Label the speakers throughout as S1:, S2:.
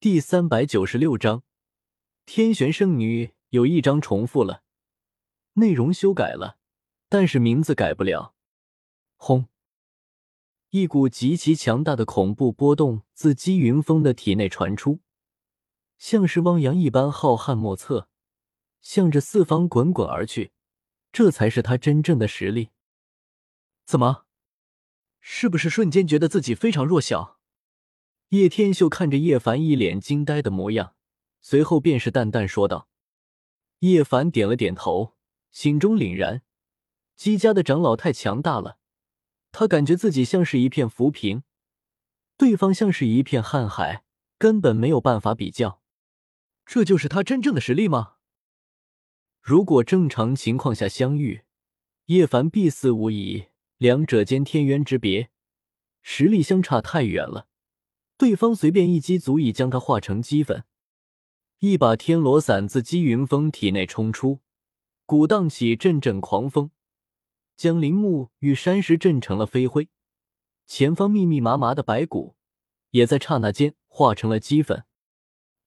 S1: 第三百九十六章，天玄圣女有一章重复了，内容修改了，但是名字改不了。轰！一股极其强大的恐怖波动自姬云峰的体内传出，像是汪洋一般浩瀚莫测，向着四方滚滚而去。这才是他真正的实力。
S2: 怎么？是不是瞬间觉得自己非常弱小？
S1: 叶天秀看着叶凡一脸惊呆的模样，随后便是淡淡说道：“叶凡点了点头，心中凛然。姬家的长老太强大了，他感觉自己像是一片浮萍，对方像是一片瀚海，根本没有办法比较。
S2: 这就是他真正的实力吗？
S1: 如果正常情况下相遇，叶凡必死无疑。两者间天渊之别，实力相差太远了。”对方随便一击足以将他化成齑粉。一把天罗伞自姬云峰体内冲出，鼓荡起阵阵狂风，将林木与山石震成了飞灰。前方密密麻麻的白骨也在刹那间化成了齑粉。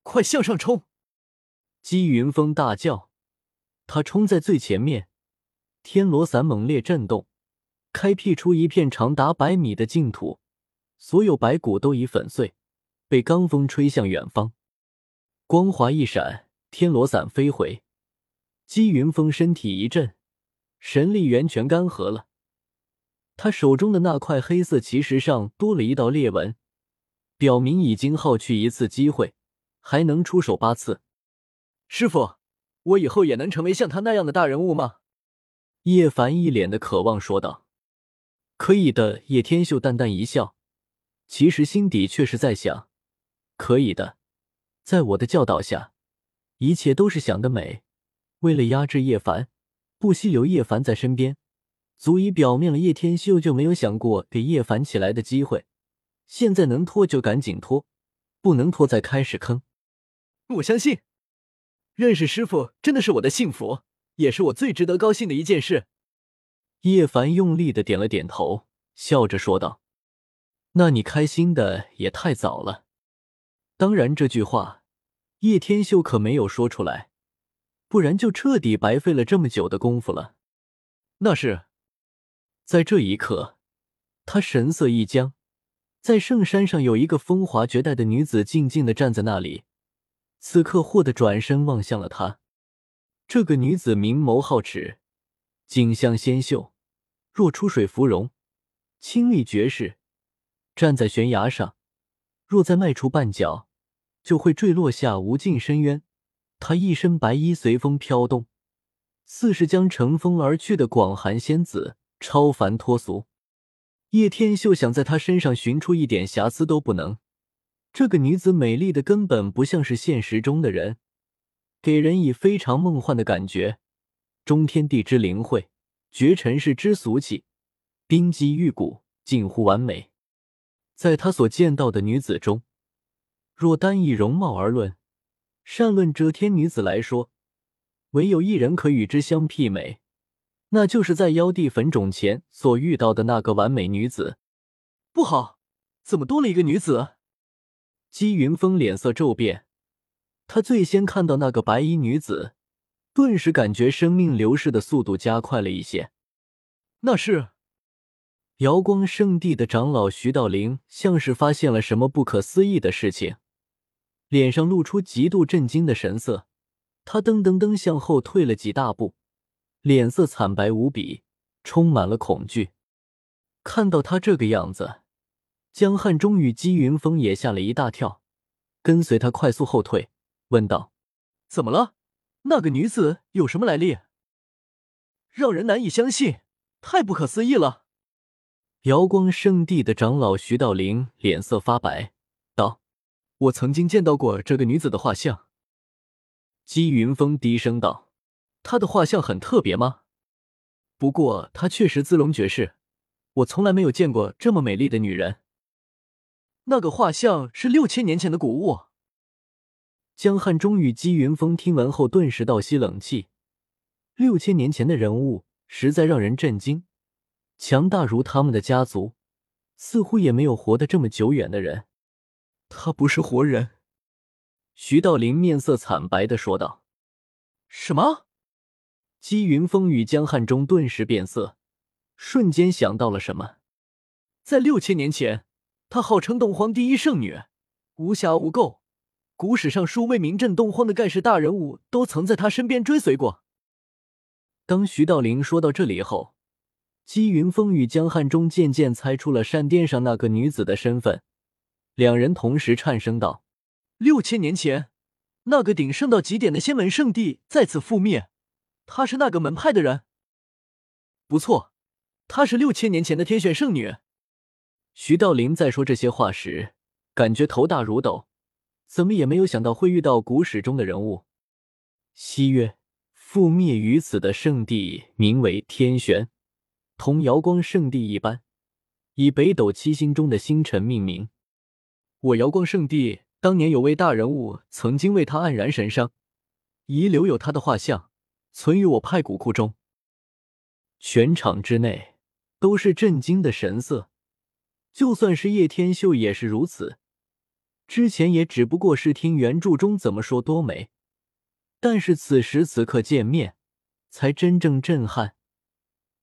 S2: 快向上冲！
S1: 姬云峰大叫，他冲在最前面，天罗伞猛烈震动，开辟出一片长达百米的净土。所有白骨都已粉碎，被罡风吹向远方。光华一闪，天罗伞飞回。姬云峰身体一震，神力源泉干涸了。他手中的那块黑色奇石上多了一道裂纹，表明已经耗去一次机会，还能出手八次。
S2: 师傅，我以后也能成为像他那样的大人物吗？
S1: 叶凡一脸的渴望说道。可以的。叶天秀淡淡一笑。其实心底却是在想，可以的，在我的教导下，一切都是想得美。为了压制叶凡，不惜留叶凡在身边，足以表明了叶天秀就没有想过给叶凡起来的机会。现在能拖就赶紧拖，不能拖再开始坑。
S2: 我相信，认识师傅真的是我的幸福，也是我最值得高兴的一件事。
S1: 叶凡用力的点了点头，笑着说道。那你开心的也太早了。当然，这句话叶天秀可没有说出来，不然就彻底白费了这么久的功夫了。
S2: 那是，
S1: 在这一刻，他神色一僵。在圣山上有一个风华绝代的女子静静的站在那里，此刻霍的转身望向了他。这个女子明眸皓齿，景象纤秀，若出水芙蓉，清丽绝世。站在悬崖上，若再迈出半脚，就会坠落下无尽深渊。她一身白衣随风飘动，似是将乘风而去的广寒仙子，超凡脱俗。叶天秀想在她身上寻出一点瑕疵都不能。这个女子美丽的根本不像是现实中的人，给人以非常梦幻的感觉。中天地之灵慧，绝尘世之俗气，冰肌玉骨，近乎完美。在他所见到的女子中，若单以容貌而论，善论遮天女子来说，唯有一人可与之相媲美，那就是在妖帝坟冢前所遇到的那个完美女子。
S2: 不好，怎么多了一个女子？
S1: 姬云峰脸色骤变，他最先看到那个白衣女子，顿时感觉生命流逝的速度加快了一些。
S2: 那是。
S1: 瑶光圣地的长老徐道灵像是发现了什么不可思议的事情，脸上露出极度震惊的神色。他噔噔噔向后退了几大步，脸色惨白无比，充满了恐惧。看到他这个样子，江汉中与姬云峰也吓了一大跳，跟随他快速后退，问道：“
S2: 怎么了？那个女子有什么来历？让人难以相信，太不可思议了。”
S1: 瑶光圣地的长老徐道林脸色发白，道：“
S2: 我曾经见到过这个女子的画像。”
S1: 姬云峰低声道：“她的画像很特别吗？
S2: 不过她确实姿容绝世，我从来没有见过这么美丽的女人。那个画像是六千年前的古物。”
S1: 江汉中与姬云峰听闻后顿时倒吸冷气，六千年前的人物实在让人震惊。强大如他们的家族，似乎也没有活得这么久远的人。
S2: 他不是活人。
S1: 徐道林面色惨白的说道：“
S2: 什么？”
S1: 姬云峰与江汉中顿时变色，瞬间想到了什么。
S2: 在六千年前，她号称东荒第一圣女，无瑕无垢。古史上数位名震东荒的盖世大人物都曾在她身边追随过。
S1: 当徐道林说到这里后，姬云峰与江汉中渐渐猜出了扇殿上那个女子的身份，两人同时颤声道：“
S2: 六千年前，那个鼎盛到极点的仙门圣地再次覆灭。”她是那个门派的人，不错，她是六千年前的天选圣女。
S1: 徐道林在说这些话时，感觉头大如斗，怎么也没有想到会遇到古史中的人物。西月覆灭于此的圣地名为天玄，同瑶光圣地一般，以北斗七星中的星辰命名。
S2: 我瑶光圣地当年有位大人物曾经为他黯然神伤，遗留有他的画像。存于我派古库中。
S1: 全场之内都是震惊的神色，就算是叶天秀也是如此。之前也只不过是听原著中怎么说多美，但是此时此刻见面，才真正震撼。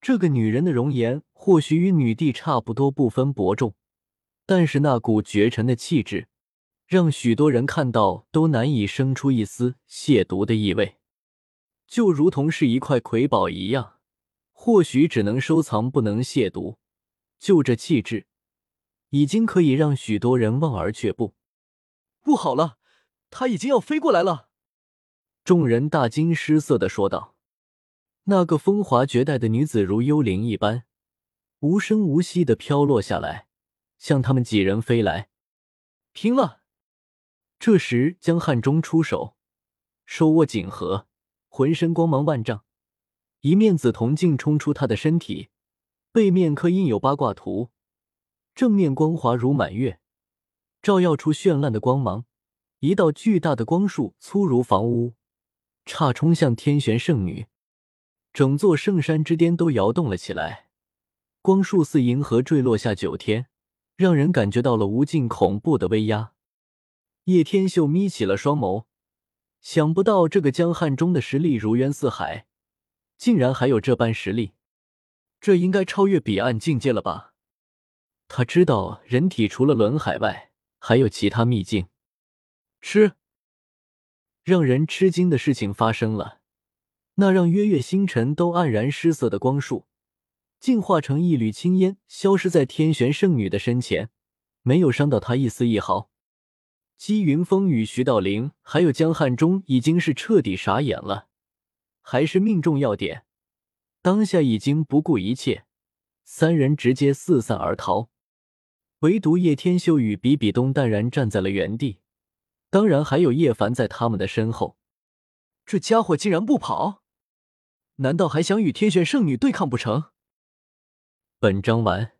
S1: 这个女人的容颜或许与女帝差不多，不分伯仲，但是那股绝尘的气质，让许多人看到都难以生出一丝亵渎的意味。就如同是一块瑰宝一样，或许只能收藏，不能亵渎。就这气质，已经可以让许多人望而却步。
S2: 不好了，他已经要飞过来了！
S1: 众人大惊失色的说道。那个风华绝代的女子如幽灵一般，无声无息的飘落下来，向他们几人飞来。
S2: 拼了！
S1: 这时，江汉中出手，手握锦盒。浑身光芒万丈，一面紫铜镜冲出他的身体，背面刻印有八卦图，正面光滑如满月，照耀出绚烂的光芒。一道巨大的光束粗如房屋，差冲向天玄圣女，整座圣山之巅都摇动了起来。光束似银河坠落下九天，让人感觉到了无尽恐怖的威压。叶天秀眯起了双眸。想不到这个江汉中的实力如渊似海，竟然还有这般实力，
S2: 这应该超越彼岸境界了吧？
S1: 他知道人体除了轮海外，还有其他秘境。
S2: 吃！
S1: 让人吃惊的事情发生了，那让月月星辰都黯然失色的光束，竟化成一缕青烟，消失在天玄圣女的身前，没有伤到她一丝一毫。姬云峰与徐道陵还有江汉中已经是彻底傻眼了，还是命中要点，当下已经不顾一切，三人直接四散而逃。唯独叶天秀与比比东淡然站在了原地，当然还有叶凡在他们的身后。
S2: 这家伙竟然不跑，难道还想与天选圣女对抗不成？
S1: 本章完。